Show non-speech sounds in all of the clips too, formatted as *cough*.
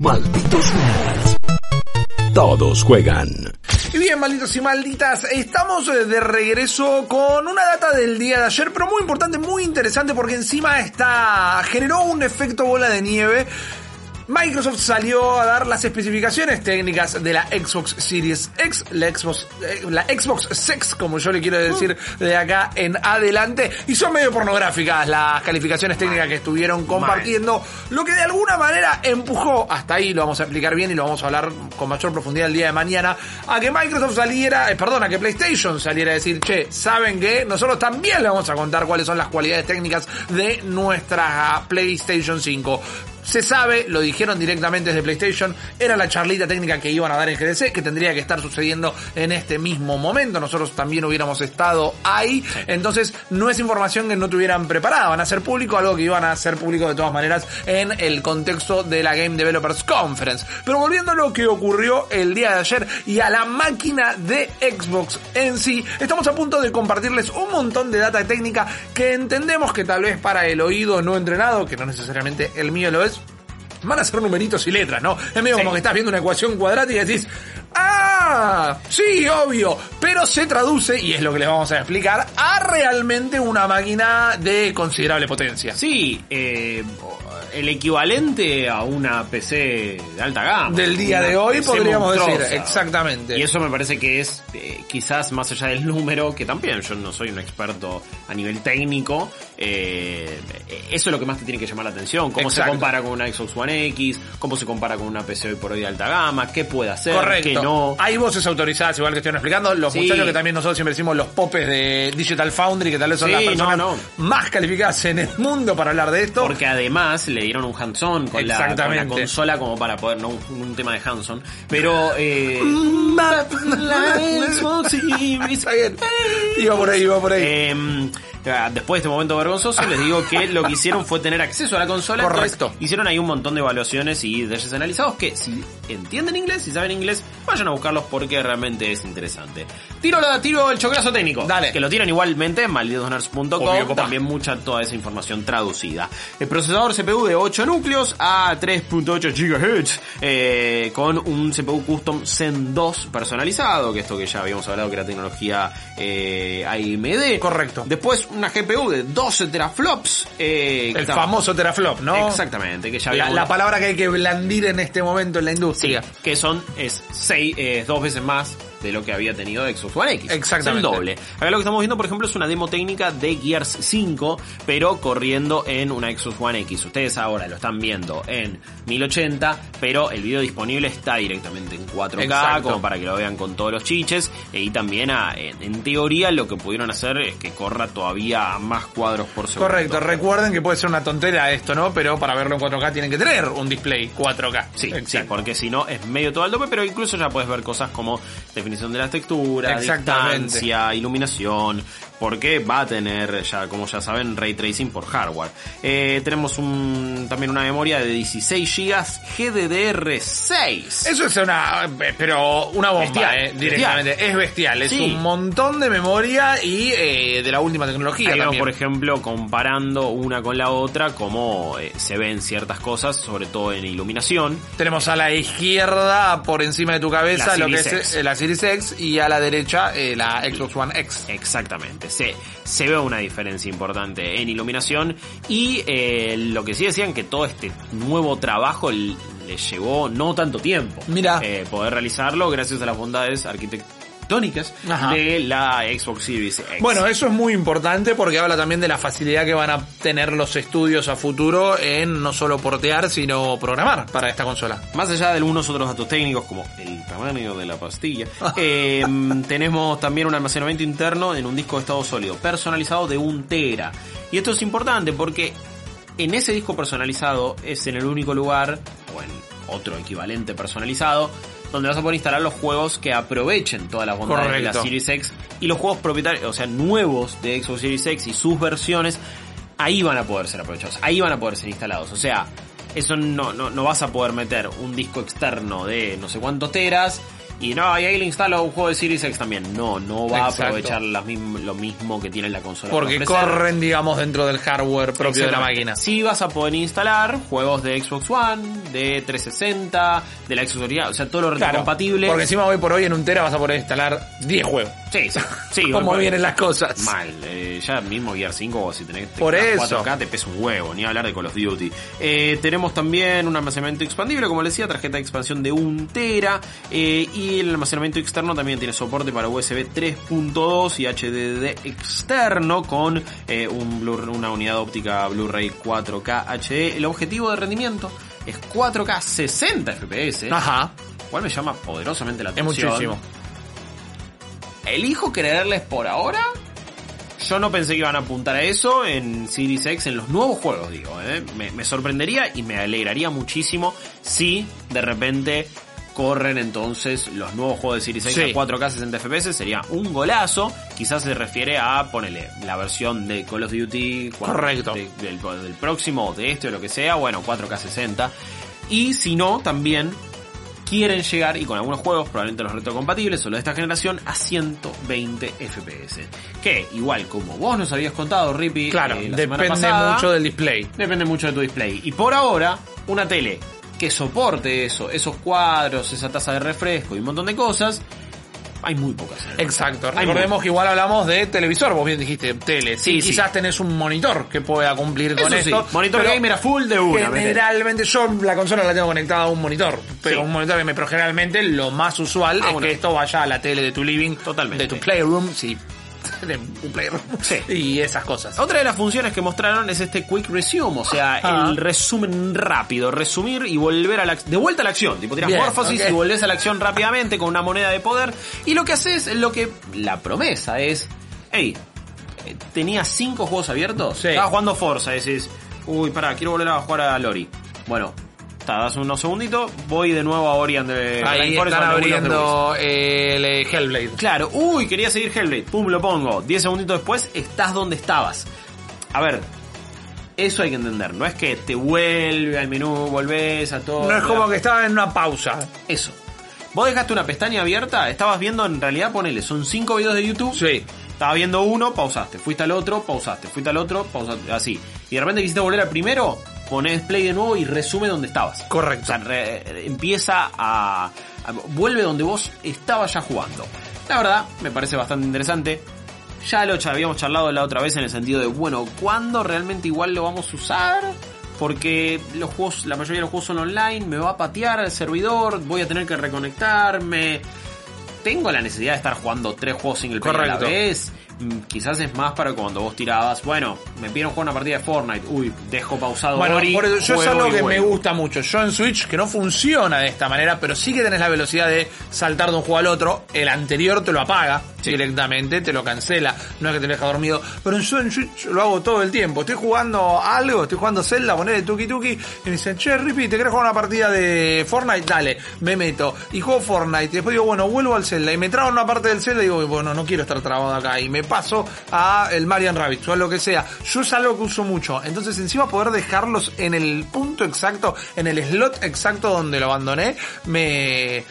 Malditos nerds. Todos juegan. Y bien, malditos y malditas, estamos eh, de regreso con una data del día de ayer, pero muy importante, muy interesante, porque encima está, generó un efecto bola de nieve Microsoft salió a dar las especificaciones técnicas de la Xbox Series X, la Xbox, eh, la Xbox Sex, como yo le quiero decir de acá en adelante, y son medio pornográficas las calificaciones técnicas que estuvieron compartiendo, lo que de alguna manera empujó, hasta ahí lo vamos a explicar bien y lo vamos a hablar con mayor profundidad el día de mañana, a que Microsoft saliera, eh, perdón, a que PlayStation saliera a decir, che, ¿saben qué? Nosotros también le vamos a contar cuáles son las cualidades técnicas de nuestra PlayStation 5 se sabe, lo dijeron directamente desde PlayStation, era la charlita técnica que iban a dar en GDC, que tendría que estar sucediendo en este mismo momento. Nosotros también hubiéramos estado ahí. Entonces, no es información que no tuvieran preparada. Van a ser público, algo que iban a ser público de todas maneras en el contexto de la Game Developers Conference. Pero volviendo a lo que ocurrió el día de ayer y a la máquina de Xbox en sí, estamos a punto de compartirles un montón de data técnica que entendemos que tal vez para el oído no entrenado, que no necesariamente el mío lo es, van a ser numeritos y letras, ¿no? Es medio como que estás viendo una ecuación cuadrática y decís, ¡ah! Sí, obvio, pero se traduce, y es lo que les vamos a explicar, a realmente una máquina de considerable potencia. Sí, eh, el equivalente a una PC de alta gama. Del día de hoy podríamos decir, exactamente. Y eso me parece que es eh, quizás más allá del número, que también yo no soy un experto a nivel técnico, eh, eso es lo que más te tiene que llamar la atención. Cómo se compara con una Xbox One X, cómo se compara con una PC hoy por hoy de alta gama, qué puede hacer, qué no. Hay voces autorizadas, igual que estoy explicando. Los muchachos que también nosotros siempre decimos los popes de Digital Foundry, que tal vez son las personas más calificadas en el mundo para hablar de esto. Porque además le dieron un hands-on con, la, consola como para poder, no un, tema de hands-on, pero... Eh, iba por ahí, iba por ahí. Eh, después de este momento vergonzoso, les digo que lo que hicieron fue tener acceso a la consola. Correcto. hicieron ahí un montón de evaluaciones y detalles analizados que si entienden inglés, si saben inglés, vayan a buscarlos porque realmente es interesante. Tiro, la, tiro el chocrazo técnico. Dale. Que lo tiran igualmente en malditosnerds.com. También mucha toda esa información traducida. El procesador CPU de 8 núcleos a 3.8 GHz eh, con un CPU custom Zen 2 personalizado, que esto que ya habíamos hablado que era tecnología eh, AMD. Correcto. Después una GPU de 12 teraflops. Eh, el famoso teraflop, ¿no? Exactamente, que ya la, palabra que hay que blandir en este momento en la industria. Que son, es seis, eh, dos veces más de lo que había tenido Xbox One X. Exactamente. Es el doble. Acá lo que estamos viendo, por ejemplo, es una demo técnica de Gears 5, pero corriendo en una Xbox One X. Ustedes ahora lo están viendo en 1080, pero el video disponible está directamente en 4K, como para que lo vean con todos los chiches. Y también, a, en, teoría, lo que pudieron hacer es que corra todavía más cuadros por segundo. Correcto, recuerden que puede ser una tontera esto, ¿no? Pero para verlo en 4K tienen que tener un display 4K. Sí, sí porque si no es medio todo al tope, pero incluso ya puedes ver cosas como definición de las texturas, distancia, iluminación, porque va a tener ya, como ya saben, ray tracing por hardware. Eh, tenemos un, también una memoria de 16 GB GDDR6. Eso es una, pero una bomba, eh, directamente. Es bestial, es un montón de memoria y eh, de la última tecnología. también. por ejemplo, comparando una con la otra, como se ven ciertas cosas, sobre todo en iluminación. Tenemos a la izquierda, por encima de tu cabeza, lo que es la Series X y a la derecha la Xbox One X. Exactamente se, se ve una diferencia importante en iluminación y eh, lo que sí decían que todo este nuevo trabajo le llevó no tanto tiempo. Mira. Eh, poder realizarlo gracias a las bondades arquitectónicas tónicas de la Xbox Series X. Bueno, eso es muy importante porque habla también de la facilidad que van a tener los estudios a futuro en no solo portear, sino programar para esta consola. Más allá de algunos otros datos técnicos como el tamaño de la pastilla, *laughs* em, tenemos también un almacenamiento interno en un disco de estado sólido personalizado de un tera. Y esto es importante porque en ese disco personalizado es en el único lugar, o en otro equivalente personalizado, donde vas a poder instalar los juegos que aprovechen todas las bondades de la Series X y los juegos propietarios, o sea, nuevos de Xbox Series X y sus versiones, ahí van a poder ser aprovechados, ahí van a poder ser instalados. O sea, eso no, no, no vas a poder meter un disco externo de no sé cuántos teras Y no, y ahí le instalo un juego de Series X también. No, no va Exacto. a aprovechar las mism- lo mismo que tiene la consola. Porque corren, digamos, dentro del hardware propio de la máquina. Sí vas a poder instalar juegos de Xbox One, de 360, de la Original, o sea, todo lo Claro. Porque encima hoy por hoy en un tera vas a poder instalar 10 juegos. Sí, sí. bueno, *laughs* vienen las cosas. Mal, eh, ya mismo Gear 5 si tenés Por eso. 4K te pesa un huevo, ni hablar de Call of Duty. Eh, tenemos también un almacenamiento expandible, como les decía, tarjeta de expansión de 1 tera eh, y el almacenamiento externo también tiene soporte para USB 3.2 y HDD externo con eh, un una unidad óptica Blu-ray 4K HD. El objetivo de rendimiento es 4K 60 FPS, Ajá, cual me llama poderosamente la es atención. muchísimo. Elijo creerles por ahora. Yo no pensé que iban a apuntar a eso en Series X, en los nuevos juegos, digo. ¿eh? Me, me sorprendería y me alegraría muchísimo si de repente corren entonces los nuevos juegos de Series X Sí. a 4K 60 FPS. Sería un golazo. Quizás se refiere a, ponele, la versión de Call of Duty. Correcto. de- del, del próximo, de este o lo que sea. Bueno, 4K 60. Y si no, también quieren llegar, y con algunos juegos, probablemente los retrocompatibles o los de esta generación, a 120 FPS. Que, igual como vos nos habías contado, Rippy, Claro, eh, la depende pasada, mucho del display. Depende mucho de tu display. Y por ahora, una tele que soporte eso, esos cuadros, esa tasa de refresco y un montón de cosas, hay muy pocas. Exacto. Hay Recordemos muy- que igual hablamos de televisor, vos bien dijiste tele. Sí, Sí, sí. quizás tenés un monitor que pueda cumplir con Eso sí, esto. monitor gamer a full de una. Generalmente yo la consola la tengo conectada a un monitor, pero un monitor que me pero generalmente lo más usual Ah, es bueno. que esto vaya a la tele de tu living, Totalmente. de tu playroom, sí, *laughs* de un playroom Sí. y esas cosas. Otra de las funciones que mostraron es este Quick Resume, o sea, Ah. el resumen rápido, resumir y volver a la de vuelta a la acción. Tipo, Bien, morfosis y volvés a la acción rápidamente con una moneda de poder. Y lo que haces, lo que la promesa es, hey, eh, tenías cinco juegos abiertos, Sí. estabas jugando Forza, decís, uy, pará, quiero volver a jugar a Lori. Bueno, ta, das unos segunditos, voy de nuevo a Ori and the Ahí están abriendo el eh, Hellblade. Claro, uy, quería seguir Hellblade, pum, lo pongo. 10 segunditos después, estás donde estabas. A ver, eso hay que entender, no es que te vuelve al menú, volvés a todo. No es como que estaba en una pausa. Eso. Vos dejaste una pestaña abierta, estabas viendo, en realidad, ponele, son 5 videos de YouTube. Sí. Estabas viendo uno, pausaste. Fuiste al otro, pausaste. Fuiste al otro, pausaste. Así. Y de repente quisiste volver al primero, pones play de nuevo y resume donde estabas. Correcto. O sea, re- empieza a, a- Vuelve donde vos estabas ya jugando. La verdad, me parece bastante interesante. Ya lo habíamos charlado la otra vez en el sentido de, bueno, ¿cuándo realmente igual lo vamos a usar? Porque los juegos, la mayoría de los juegos son online, me va a patear el servidor, voy a tener que reconectarme. Tengo la necesidad de estar jugando tres juegos single player a la Correcto. vez. Mm, Quizás es más para cuando vos tirabas, bueno, me pidieron jugar una partida de Fortnite, uy, dejo pausado Bueno, Ori, por eso, yo es algo que me gusta mucho. Yo en Switch, que no funciona de esta manera, pero sí que tenés la velocidad de saltar de un juego al otro. El anterior te lo apaga Sí. directamente, te lo cancela. No es que te deja dormido. Pero yo en Switch lo hago todo el tiempo. Estoy jugando algo, estoy jugando Zelda, poner el tuki tuki. Y me dicen, che, Rippy, ¿te querés jugar una partida de Fortnite? Dale, me meto. Y juego Fortnite. Y después digo, bueno, vuelvo al Zelda. Y me trago en una parte del Zelda y digo, bueno, no quiero estar trabado acá. Y me paso a el Marian Rabbit o a lo que sea. Yo es algo que uso mucho. Entonces, encima poder dejarlos en el punto exacto, en el slot exacto donde lo abandoné, me,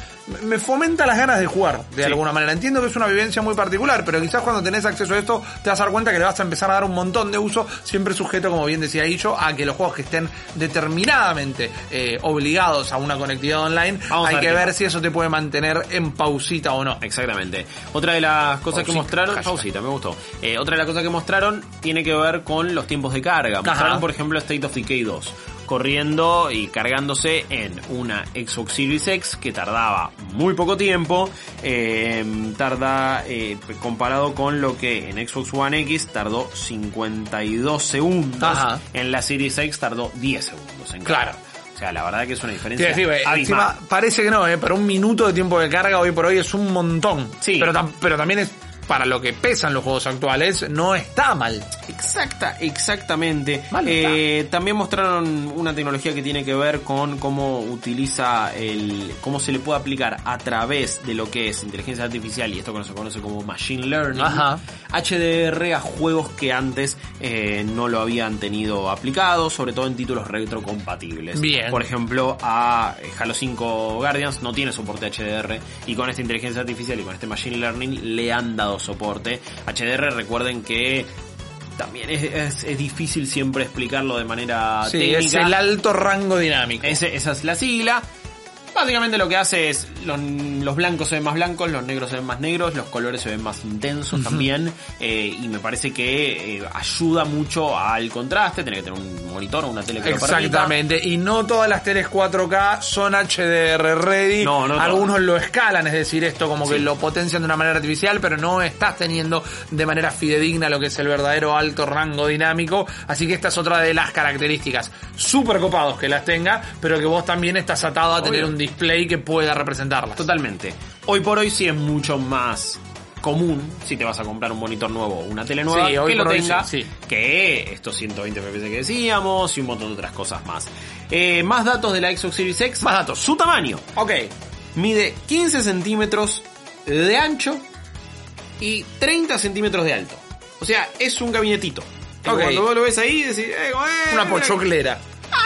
me fomenta las ganas de jugar de Sí. alguna manera. Entiendo que es una vivencia muy particular, pero quizás cuando tenés acceso a esto te vas a dar cuenta que le vas a empezar a dar un montón de uso, siempre sujeto, como bien decía Guillo, a que los juegos que estén determinadamente eh, obligados a una conectividad online, Vamos hay que ver si eso te puede mantener en pausita o no. Exactamente. Otra de las cosas que mostraron, hashtag. pausita, me gustó. Eh, otra de las cosas que mostraron tiene que ver con los tiempos de carga. Mostraron, Ajá. por ejemplo, State of Decay 2 corriendo y cargándose en una Xbox Series X que tardaba muy poco tiempo, eh, tarda eh, comparado con lo que en Xbox One X tardó 52 segundos, Ajá. en la Series X tardó 10 segundos en Claro. carga. O sea, la verdad que es una diferencia eh, abismal. encima parece que no, eh, pero un minuto de tiempo de carga hoy por hoy es un montón. Sí. Pero, tam- pero también es para lo que pesan los juegos actuales, no está mal. Exacta, exactamente. Mal Eh, también mostraron una tecnología que tiene que ver con cómo utiliza el, cómo se le puede aplicar a través de lo que es inteligencia artificial y esto que se conoce como machine learning, Ajá. HDR a juegos que antes eh, no lo habían tenido aplicado, sobre todo en títulos retrocompatibles. Bien. Por ejemplo, a eh, Halo 5 Guardians no tiene soporte HDR y con esta inteligencia artificial y con este machine learning le han dado soporte. HDR, recuerden que también es, es- es difícil siempre explicarlo de manera Sí, técnica. es el alto rango dinámico. Esa es la sigla. Básicamente lo que hace es los, los blancos se ven más blancos, los negros se ven más negros, los colores se ven más intensos también eh, y me parece que eh, ayuda mucho al contraste, tener que tener un monitor o una tele que lo permita. Exactamente, y no todas las teles 4K son HDR ready. No, no Algunos lo escalan, es decir, esto como que lo potencian de una manera artificial, pero no estás teniendo de manera fidedigna lo que es el verdadero alto rango dinámico. Así que esta es otra de las características. Súper copados que las tenga, pero que vos también estás atado a tener un display que pueda representarlas. Totalmente. Hoy por hoy sí es mucho más común si te vas a comprar un monitor nuevo o una tele nueva Sí, que lo tenga sí, sí. que estos 120 FPS que decíamos y un montón de otras cosas más. Eh, más datos de la Xbox Series X. Más datos. Su tamaño. Ok. Mide 15 centímetros de ancho y 30 centímetros de alto. O sea, es un gabinetito. Eh, Ok. Cuando vos lo ves ahí, decís, eh, eh, Una pochoclera.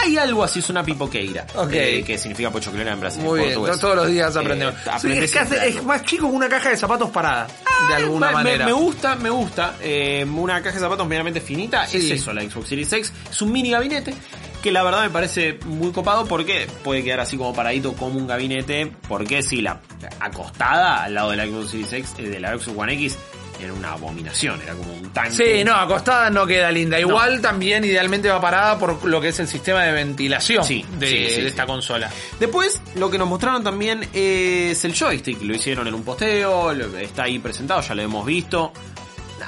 Hay algo así, es una pipoqueira. Ok. eh, que significa pochoclera en Brasil. Muy bien, todos los días aprendemos. Eh, Sí, es, que hace- siempre es algo. más chico que una caja de zapatos parada, de alguna Me- me- manera. Me, gusta, me gusta. Eh, una caja de zapatos medianamente finita. Sí. Es eso, la Xbox Series X. Es un mini gabinete. Que la verdad me parece muy copado porque puede quedar así como paradito como un gabinete. Porque si la acostada al lado de la Xbox Series X, de la Xbox One X, era una abominación. Era como un tanque. Sí, no, acostada no queda linda. Igual también idealmente va parada por lo que es el sistema de ventilación Sí, de, sí, sí, de esta consola. Después, lo que nos mostraron también es el joystick. Lo hicieron en un posteo, está ahí presentado, ya lo hemos visto.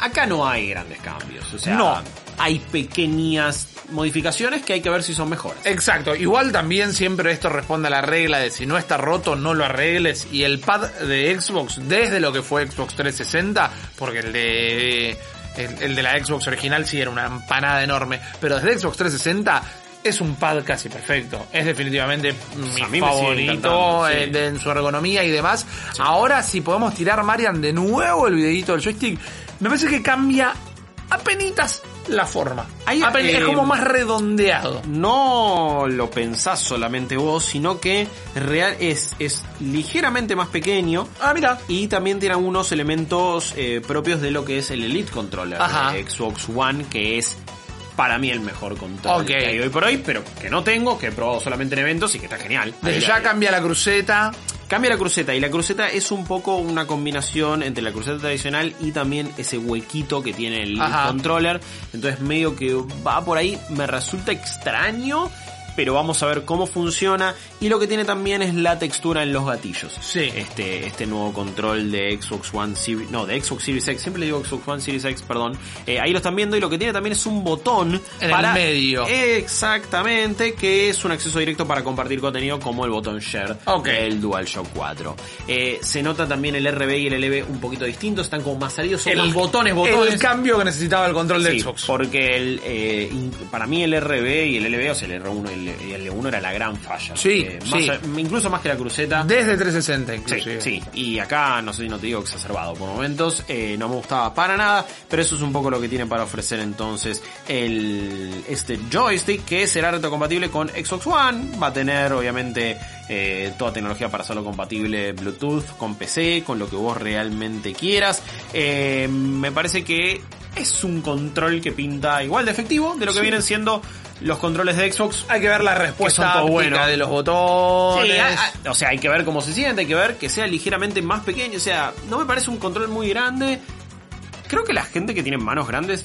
Acá no hay grandes cambios. O sea, No. Hay pequeñas modificaciones que hay que ver si son mejores. Exacto, igual también siempre esto responde a la regla de si no está roto no lo arregles y el pad de Xbox desde lo que fue Xbox 360, porque el de el, el de la Xbox original sí era una empanada enorme, pero desde Xbox 360 es un pad casi perfecto. Es definitivamente mi a mí me sigue favorito sí. en su ergonomía y demás. Ahora si podemos tirar Marian de nuevo el videito del joystick, me parece que cambia apenitas la forma. Ahí, Apen- es eh, como más redondeado. No lo pensás solamente vos, sino que real es, es ligeramente más pequeño. Ah, mira. Y también tiene algunos elementos eh, propios de lo que es el Elite Controller Ajá. de Xbox One, que es para mí el mejor control Ok. que hay hoy por hoy, pero que no tengo, que he probado solamente en eventos y que está genial. Desde Ahí ya cambia la cruceta. Cambia la cruceta y la cruceta es un poco una combinación entre la cruceta tradicional y también ese huequito que tiene el Ajá. controller. Entonces medio que va por ahí, me resulta extraño, pero vamos a ver cómo funciona. Y lo que tiene también es la textura en los gatillos. Sí. Este, este nuevo control de Xbox One Series, no, de Xbox Series X, siempre le digo Xbox One Series X, perdón. Eh, ahí lo están viendo y lo que tiene también es un botón En el para medio. Exactamente, que es un acceso directo para compartir contenido como el botón Share Ok. del DualShock 4. Eh, se nota también el RB y el LB un poquito distintos, están como más salidos, son más botones, botones. El cambio que necesitaba el control de Sí, Xbox. porque el, eh, para mí el RB y el LB, o sea, el R1 y el, y el L1 era la gran falla. Sí, Eh, más sí. a- incluso más que la cruceta. Desde 360 Sí, inclusive. sí, y acá no sé si no te digo exacerbado por momentos, eh, no me gustaba para nada, pero eso es un poco lo que tiene para ofrecer entonces el este joystick que será retrocompatible con Xbox One, va a tener obviamente eh, toda tecnología para hacerlo compatible Bluetooth con PC, con lo que vos realmente quieras. Eh, me parece que es un control que pinta igual de efectivo de lo que vienen siendo los controles de Xbox. Hay que ver la respuesta bueno. de los botones. Sí, a- a- o sea, hay que ver cómo se siente, hay que ver que sea ligeramente más pequeño. O sea, no me parece un control muy grande. Creo que la gente que tiene manos grandes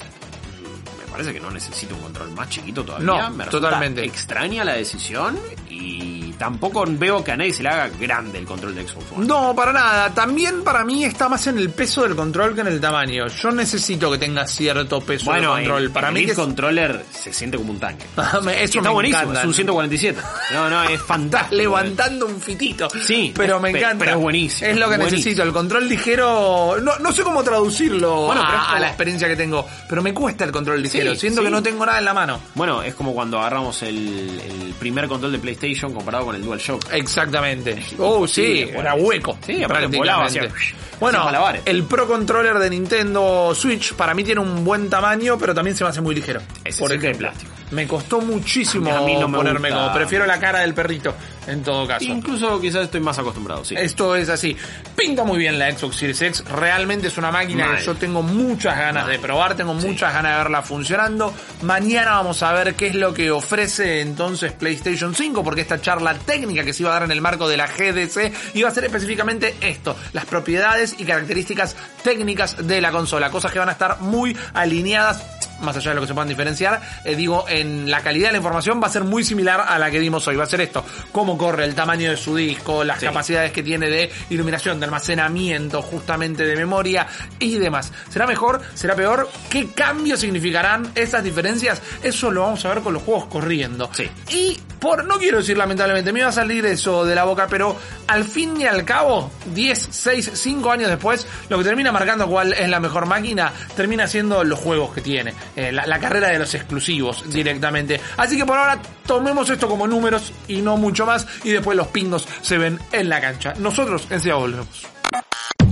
parece que no necesita un control más chiquito todavía. No, me totalmente. extraña la decisión Y tampoco veo que a nadie se le haga grande el control de Xbox One. No, para nada. También para mí está más en el peso del control que en el tamaño. Yo necesito que tenga cierto peso Bueno, el control. el, para el mí es- controller se siente como un tanque. *laughs* Eso está me buenísimo, encanta. es un 147. No, no, es *laughs* fantástico. levantando un fitito. Sí, pero me encanta. pero es buenísimo, Es lo que buenísimo. necesito. El control ligero. No, no sé cómo traducirlo Bueno, a, la experiencia que tengo. Pero me cuesta el control ligero. Sí, Siento sí. que no tengo nada en la mano. Bueno, es como cuando agarramos el, el primer control de PlayStation comparado con el DualShock. Exactamente. Oh, sí, era hueco. Sí, aparte volaba, prácticamente. hacía- Bueno, el Pro Controller de Nintendo Switch para mí tiene un buen tamaño, pero también se me hace muy ligero. Ese Por ejemplo, plástico. me costó muchísimo A mí- a mí no me ponerme gusta. como. Prefiero la cara del perrito, en todo caso. Incluso quizás estoy más acostumbrado, sí. Esto es así. Pinta muy bien la Xbox Series X. Realmente es una máquina Mal. que yo tengo muchas ganas Mal. de probar. Tengo Sí. muchas ganas de verla funcionando. Mañana vamos a ver qué es lo que ofrece entonces PlayStation 5. Porque esta charla técnica que se iba a dar en el marco de la GDC iba a ser específicamente esto. Las propiedades y características técnicas de la consola. Cosas que van a estar muy alineadas más allá de lo que se puedan diferenciar, eh, digo, en la calidad de la información va a ser muy similar a la que dimos hoy. Va a ser esto, cómo corre, el tamaño de su disco, las Sí. capacidades que tiene de iluminación, de almacenamiento, justamente de memoria y demás. ¿Será mejor? ¿Será peor? ¿Qué cambios significarán esas diferencias? Eso lo vamos a ver con los juegos corriendo. Sí. Y por, no quiero decir lamentablemente, me iba a salir eso de la boca, pero al fin y al cabo, 10, 6, 5 años después, lo que termina marcando cuál es la mejor máquina, termina siendo los juegos que tiene, eh, la, la carrera de los exclusivos directamente. Así que por ahora tomemos esto como números y no mucho más, y después los pingos se ven en la cancha. Nosotros enseguida volvemos.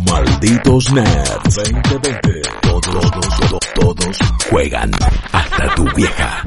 Malditos Nerds 2020. Todos, todos, todos, todos juegan hasta tu vieja.